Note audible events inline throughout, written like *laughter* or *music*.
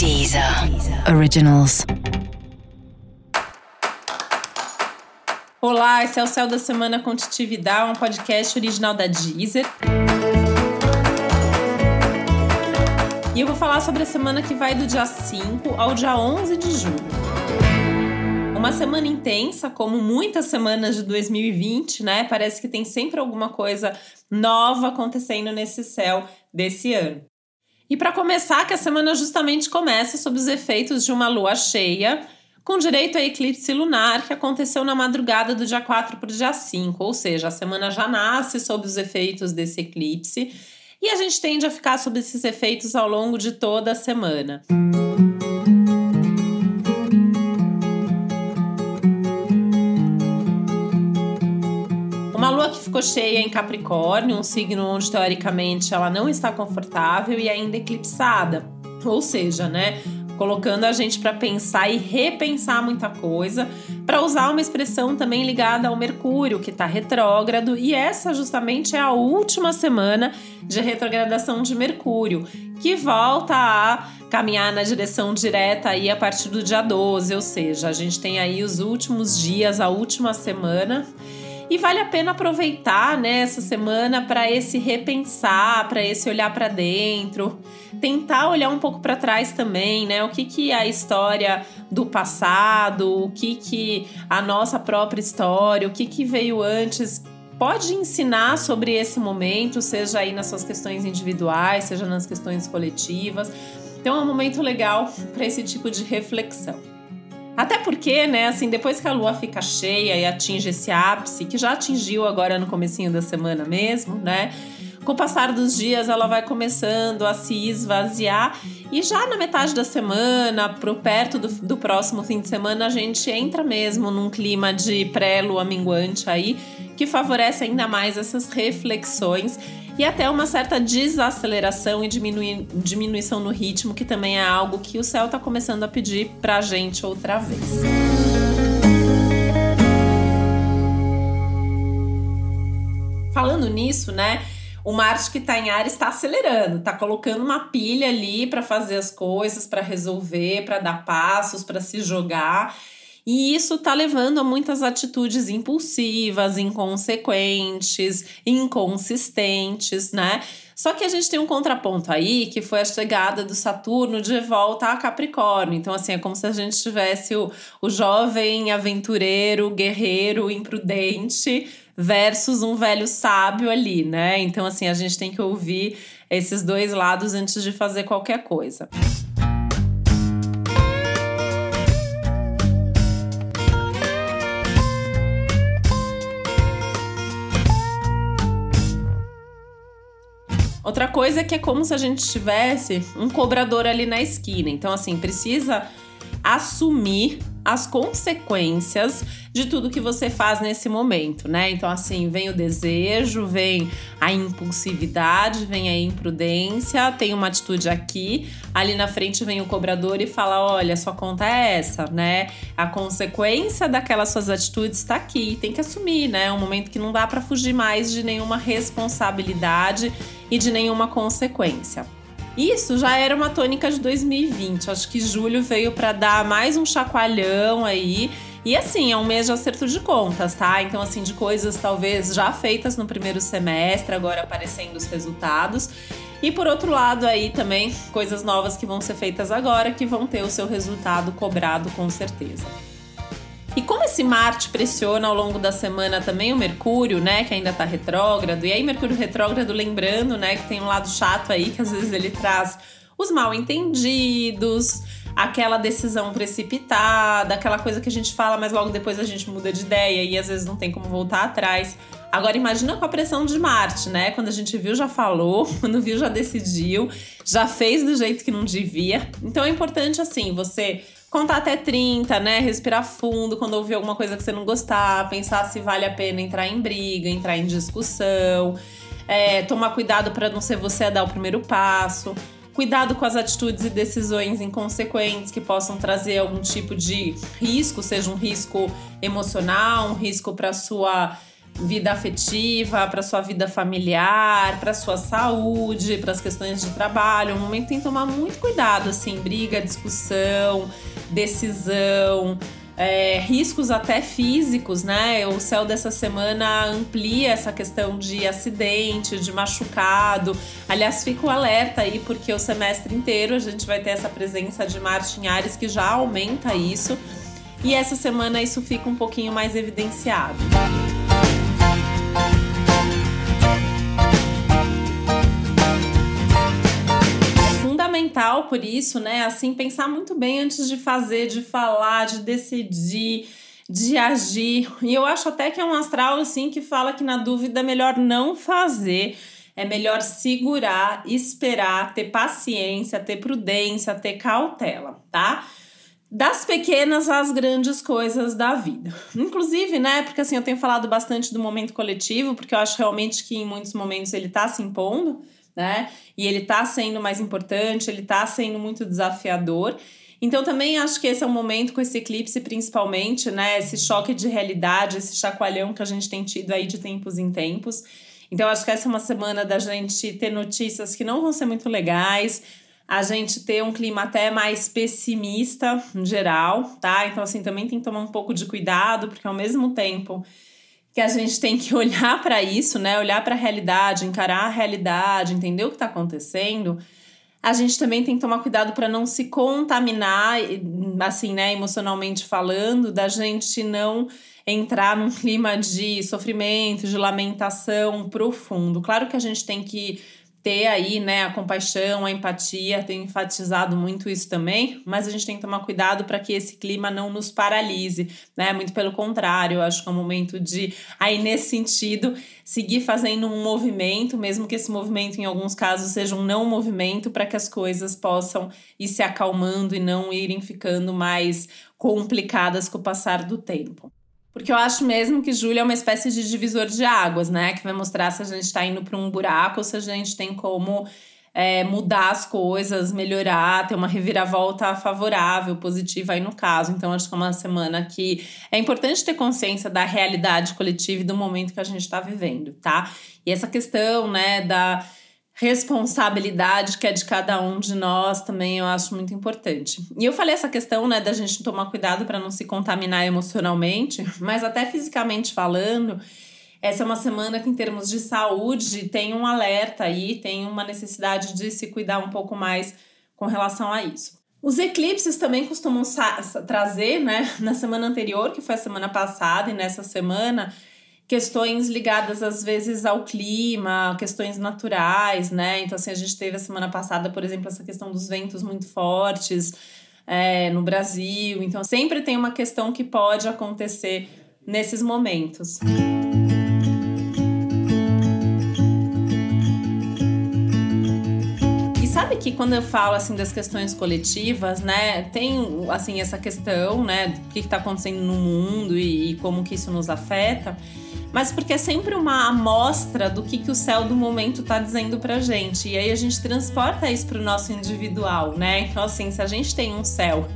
Deezer Originals. Olá, esse é o Céu da Semana com Titividade, um podcast original da Deezer. E eu vou falar sobre a semana que vai do dia 5 ao dia 11 de julho. Uma semana intensa, como muitas semanas de 2020, né? Parece que tem sempre alguma coisa nova acontecendo nesse céu desse ano. E para começar, que a semana justamente começa sob os efeitos de uma lua cheia, com direito a eclipse lunar que aconteceu na madrugada do dia 4 para o dia 5, ou seja, a semana já nasce sob os efeitos desse eclipse e a gente tende a ficar sob esses efeitos ao longo de toda a semana. Uma que ficou cheia em Capricórnio, um signo onde teoricamente ela não está confortável e ainda eclipsada. Ou seja, né, colocando a gente para pensar e repensar muita coisa, para usar uma expressão também ligada ao Mercúrio, que está retrógrado, e essa justamente é a última semana de retrogradação de Mercúrio, que volta a caminhar na direção direta aí a partir do dia 12, ou seja, a gente tem aí os últimos dias, a última semana e vale a pena aproveitar né, essa semana para esse repensar, para esse olhar para dentro, tentar olhar um pouco para trás também, né? O que, que a história do passado, o que, que a nossa própria história, o que, que veio antes pode ensinar sobre esse momento, seja aí nas suas questões individuais, seja nas questões coletivas. Então é um momento legal para esse tipo de reflexão. Até porque, né, assim, depois que a lua fica cheia e atinge esse ápice, que já atingiu agora no comecinho da semana mesmo, né? Com o passar dos dias, ela vai começando a se esvaziar e já na metade da semana, pro perto do, do próximo fim de semana, a gente entra mesmo num clima de pré-lua minguante aí, que favorece ainda mais essas reflexões e até uma certa desaceleração e diminui, diminuição no ritmo, que também é algo que o céu está começando a pedir para a gente outra vez. Falando nisso, né? O Marte que está em Ares está acelerando, está colocando uma pilha ali para fazer as coisas, para resolver, para dar passos, para se jogar. E isso está levando a muitas atitudes impulsivas, inconsequentes, inconsistentes, né? Só que a gente tem um contraponto aí, que foi a chegada do Saturno de volta a Capricórnio. Então, assim, é como se a gente tivesse o, o jovem aventureiro, guerreiro, imprudente, versus um velho sábio ali, né? Então, assim, a gente tem que ouvir esses dois lados antes de fazer qualquer coisa. Outra coisa é que é como se a gente tivesse um cobrador ali na esquina. Então, assim, precisa assumir as consequências de tudo que você faz nesse momento, né? Então, assim, vem o desejo, vem a impulsividade, vem a imprudência, tem uma atitude aqui, ali na frente vem o cobrador e fala: olha, sua conta é essa, né? A consequência daquelas suas atitudes está aqui, tem que assumir, né? É um momento que não dá para fugir mais de nenhuma responsabilidade e de nenhuma consequência. Isso já era uma tônica de 2020. Acho que julho veio para dar mais um chacoalhão aí. E assim, é um mês de acerto de contas, tá? Então, assim, de coisas talvez já feitas no primeiro semestre, agora aparecendo os resultados. E por outro lado, aí também coisas novas que vão ser feitas agora, que vão ter o seu resultado cobrado com certeza. E como esse Marte pressiona ao longo da semana também o Mercúrio, né, que ainda tá retrógrado, e aí Mercúrio retrógrado, lembrando, né, que tem um lado chato aí, que às vezes ele traz os mal entendidos, aquela decisão precipitada, aquela coisa que a gente fala, mas logo depois a gente muda de ideia e às vezes não tem como voltar atrás. Agora imagina com a pressão de Marte, né? Quando a gente viu, já falou, *laughs* quando viu, já decidiu, já fez do jeito que não devia. Então é importante assim, você contar até 30, né? Respirar fundo quando ouvir alguma coisa que você não gostar, pensar se vale a pena entrar em briga, entrar em discussão, é, tomar cuidado para não ser você a dar o primeiro passo. Cuidado com as atitudes e decisões inconsequentes que possam trazer algum tipo de risco, seja um risco emocional, um risco para sua vida afetiva, para sua vida familiar, para sua saúde, para as questões de trabalho. É um momento que tem que tomar muito cuidado, assim, briga, discussão, decisão. É, riscos até físicos, né? O céu dessa semana amplia essa questão de acidente, de machucado. Aliás, fica o alerta aí, porque o semestre inteiro a gente vai ter essa presença de Marte em Ares que já aumenta isso. E essa semana isso fica um pouquinho mais evidenciado. Fundamental por isso, né? Assim, pensar muito bem antes de fazer, de falar, de decidir, de agir. E eu acho até que é um astral assim que fala que na dúvida é melhor não fazer. É melhor segurar, esperar, ter paciência, ter prudência, ter cautela, tá? Das pequenas às grandes coisas da vida. Inclusive, né? Porque assim, eu tenho falado bastante do momento coletivo, porque eu acho realmente que em muitos momentos ele tá se impondo né? E ele tá sendo mais importante, ele tá sendo muito desafiador. Então também acho que esse é o momento com esse eclipse principalmente, né, esse choque de realidade, esse chacoalhão que a gente tem tido aí de tempos em tempos. Então acho que essa é uma semana da gente ter notícias que não vão ser muito legais, a gente ter um clima até mais pessimista em geral, tá? Então assim também tem que tomar um pouco de cuidado, porque ao mesmo tempo que a gente tem que olhar para isso, né? Olhar para a realidade, encarar a realidade, entender o que está acontecendo. A gente também tem que tomar cuidado para não se contaminar, assim, né, emocionalmente falando, da gente não entrar num clima de sofrimento, de lamentação profundo. Claro que a gente tem que ter aí, né, a compaixão, a empatia, tenho enfatizado muito isso também, mas a gente tem que tomar cuidado para que esse clima não nos paralise, né? Muito pelo contrário, eu acho que é um momento de aí nesse sentido seguir fazendo um movimento, mesmo que esse movimento em alguns casos seja um não movimento, para que as coisas possam ir se acalmando e não irem ficando mais complicadas com o passar do tempo. Porque eu acho mesmo que julho é uma espécie de divisor de águas, né? Que vai mostrar se a gente está indo para um buraco ou se a gente tem como é, mudar as coisas, melhorar, ter uma reviravolta favorável, positiva aí no caso. Então, acho que é uma semana que é importante ter consciência da realidade coletiva e do momento que a gente está vivendo, tá? E essa questão, né, da responsabilidade que é de cada um de nós também eu acho muito importante. E eu falei essa questão, né, da gente tomar cuidado para não se contaminar emocionalmente, mas até fisicamente falando, essa é uma semana que em termos de saúde tem um alerta aí, tem uma necessidade de se cuidar um pouco mais com relação a isso. Os eclipses também costumam trazer, né, na semana anterior, que foi a semana passada, e nessa semana, questões ligadas às vezes ao clima, questões naturais, né? Então, assim, a gente teve a semana passada, por exemplo, essa questão dos ventos muito fortes é, no Brasil. Então, sempre tem uma questão que pode acontecer nesses momentos. E sabe que quando eu falo assim das questões coletivas, né, tem assim essa questão, né, do que está acontecendo no mundo e, e como que isso nos afeta mas porque é sempre uma amostra do que, que o céu do momento está dizendo pra gente. E aí a gente transporta isso pro nosso individual, né? Então, assim, se a gente tem um céu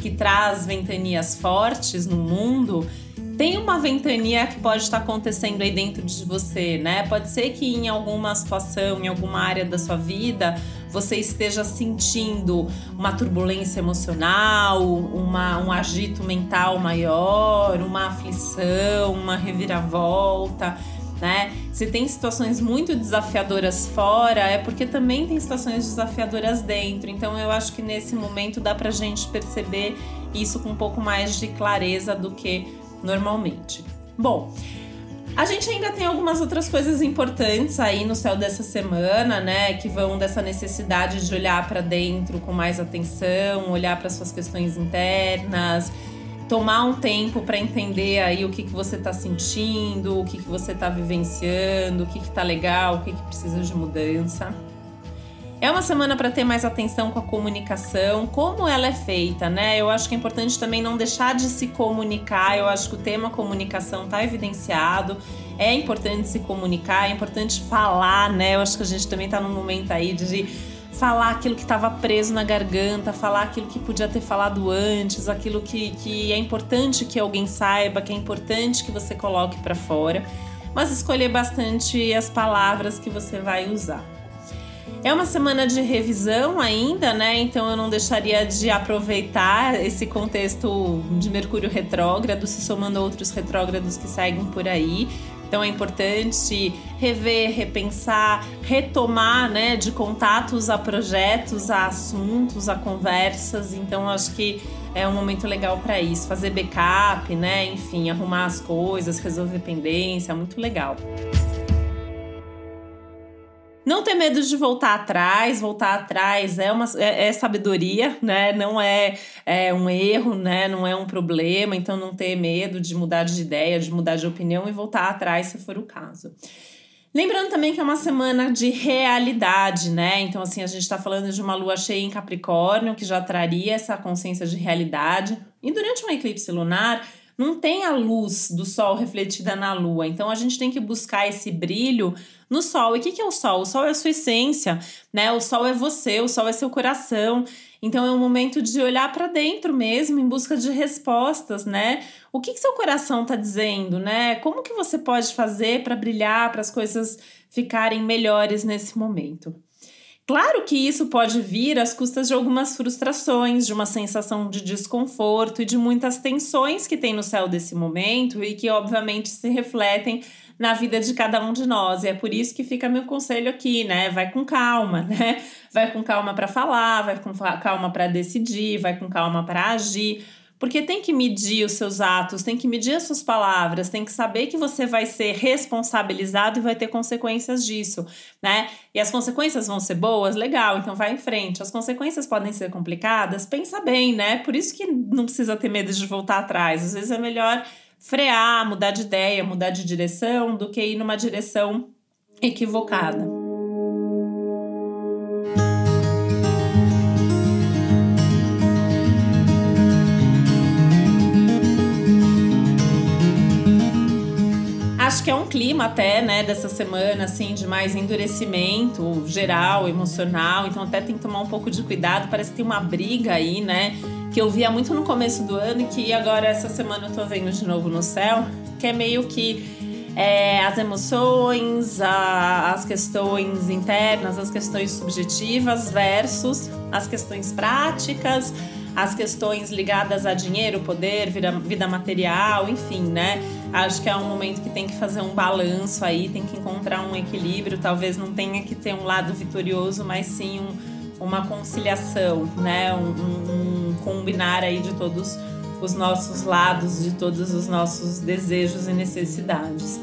que traz ventanias fortes no mundo, tem uma ventania que pode estar acontecendo aí dentro de você, né? Pode ser que em alguma situação, em alguma área da sua vida, você esteja sentindo uma turbulência emocional, uma, um agito mental maior, uma aflição, uma reviravolta. Né? Se tem situações muito desafiadoras fora, é porque também tem situações desafiadoras dentro. Então eu acho que nesse momento dá pra gente perceber isso com um pouco mais de clareza do que normalmente. Bom, a gente ainda tem algumas outras coisas importantes aí no céu dessa semana, né? Que vão dessa necessidade de olhar para dentro com mais atenção, olhar para suas questões internas, tomar um tempo para entender aí o que, que você está sentindo, o que, que você está vivenciando, o que, que tá legal, o que, que precisa de mudança. É uma semana para ter mais atenção com a comunicação, como ela é feita, né? Eu acho que é importante também não deixar de se comunicar. Eu acho que o tema comunicação está evidenciado. É importante se comunicar, é importante falar, né? Eu acho que a gente também está num momento aí de falar aquilo que estava preso na garganta, falar aquilo que podia ter falado antes, aquilo que, que é importante que alguém saiba, que é importante que você coloque para fora. mas escolher bastante as palavras que você vai usar. É uma semana de revisão ainda, né? Então eu não deixaria de aproveitar esse contexto de Mercúrio retrógrado, se somando a outros retrógrados que seguem por aí. Então é importante rever, repensar, retomar, né, de contatos a projetos, a assuntos, a conversas. Então acho que é um momento legal para isso, fazer backup, né, enfim, arrumar as coisas, resolver pendência, muito legal. Não ter medo de voltar atrás, voltar atrás é uma é, é sabedoria, né? Não é, é, um erro, né? Não é um problema. Então não ter medo de mudar de ideia, de mudar de opinião e voltar atrás se for o caso. Lembrando também que é uma semana de realidade, né? Então, assim, a gente está falando de uma lua cheia em Capricórnio, que já traria essa consciência de realidade. E durante um eclipse lunar, não tem a luz do sol refletida na lua. Então, a gente tem que buscar esse brilho no sol. E o que, que é o sol? O sol é a sua essência, né? O sol é você, o sol é seu coração. Então é um momento de olhar para dentro mesmo, em busca de respostas, né? O que, que seu coração está dizendo, né? Como que você pode fazer para brilhar, para as coisas ficarem melhores nesse momento? Claro que isso pode vir às custas de algumas frustrações, de uma sensação de desconforto e de muitas tensões que tem no céu desse momento e que, obviamente, se refletem na vida de cada um de nós. E é por isso que fica meu conselho aqui, né? Vai com calma, né? Vai com calma para falar, vai com calma para decidir, vai com calma para agir. Porque tem que medir os seus atos, tem que medir as suas palavras, tem que saber que você vai ser responsabilizado e vai ter consequências disso, né? E as consequências vão ser boas, legal, então vai em frente. As consequências podem ser complicadas, pensa bem, né? Por isso que não precisa ter medo de voltar atrás. Às vezes é melhor frear, mudar de ideia, mudar de direção, do que ir numa direção equivocada. Acho que é um clima até, né, dessa semana, assim, de mais endurecimento geral, emocional. Então até tem que tomar um pouco de cuidado. Parece que tem uma briga aí, né? que eu via muito no começo do ano e que agora essa semana eu tô vendo de novo no céu, que é meio que é, as emoções, a, as questões internas, as questões subjetivas versus as questões práticas, as questões ligadas a dinheiro, poder, vida, vida material, enfim, né? Acho que é um momento que tem que fazer um balanço aí, tem que encontrar um equilíbrio. Talvez não tenha que ter um lado vitorioso, mas sim um, uma conciliação, né? Um, um, combinar aí de todos os nossos lados, de todos os nossos desejos e necessidades.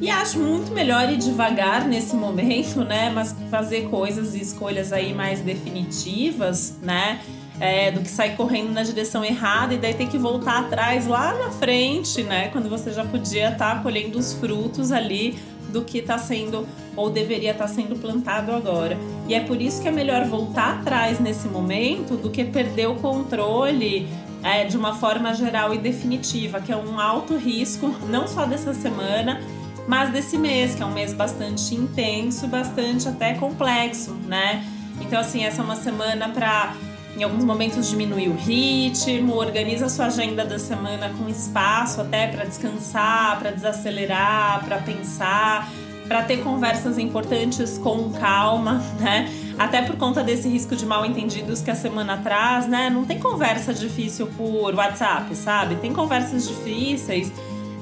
E acho muito melhor ir devagar nesse momento, né? Mas fazer coisas e escolhas aí mais definitivas, né? É, do que sair correndo na direção errada e daí ter que voltar atrás lá na frente, né? Quando você já podia estar tá colhendo os frutos ali do que está sendo ou deveria estar tá sendo plantado agora. E é por isso que é melhor voltar atrás nesse momento do que perder o controle é, de uma forma geral e definitiva, que é um alto risco, não só dessa semana, mas desse mês, que é um mês bastante intenso, bastante até complexo, né? Então, assim, essa é uma semana para em alguns momentos diminuir o ritmo, organiza sua agenda da semana com espaço até para descansar, para desacelerar, para pensar, para ter conversas importantes com calma, *laughs* né? Até por conta desse risco de mal entendidos que a semana traz, né? Não tem conversa difícil por WhatsApp, sabe? Tem conversas difíceis.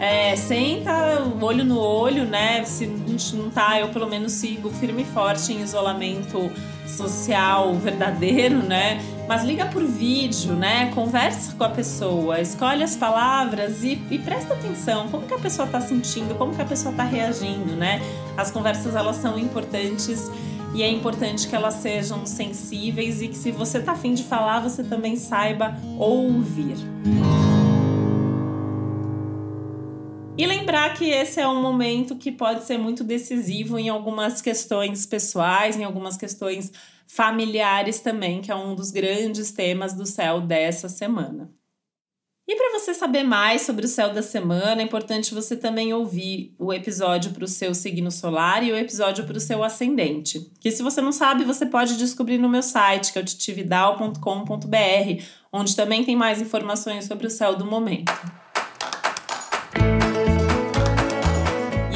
É, senta olho no olho, né? Se a gente não tá, eu pelo menos sigo firme e forte em isolamento social verdadeiro, né? Mas liga por vídeo, né? Conversa com a pessoa, escolhe as palavras e, e presta atenção como que a pessoa está sentindo, como que a pessoa está reagindo, né? As conversas elas são importantes e é importante que elas sejam sensíveis e que se você tá afim de falar, você também saiba ouvir. E lembrar que esse é um momento que pode ser muito decisivo em algumas questões pessoais, em algumas questões familiares também, que é um dos grandes temas do céu dessa semana. E para você saber mais sobre o céu da semana, é importante você também ouvir o episódio para o seu signo solar e o episódio para o seu ascendente. Que se você não sabe, você pode descobrir no meu site, que é o titividal.com.br, onde também tem mais informações sobre o céu do momento.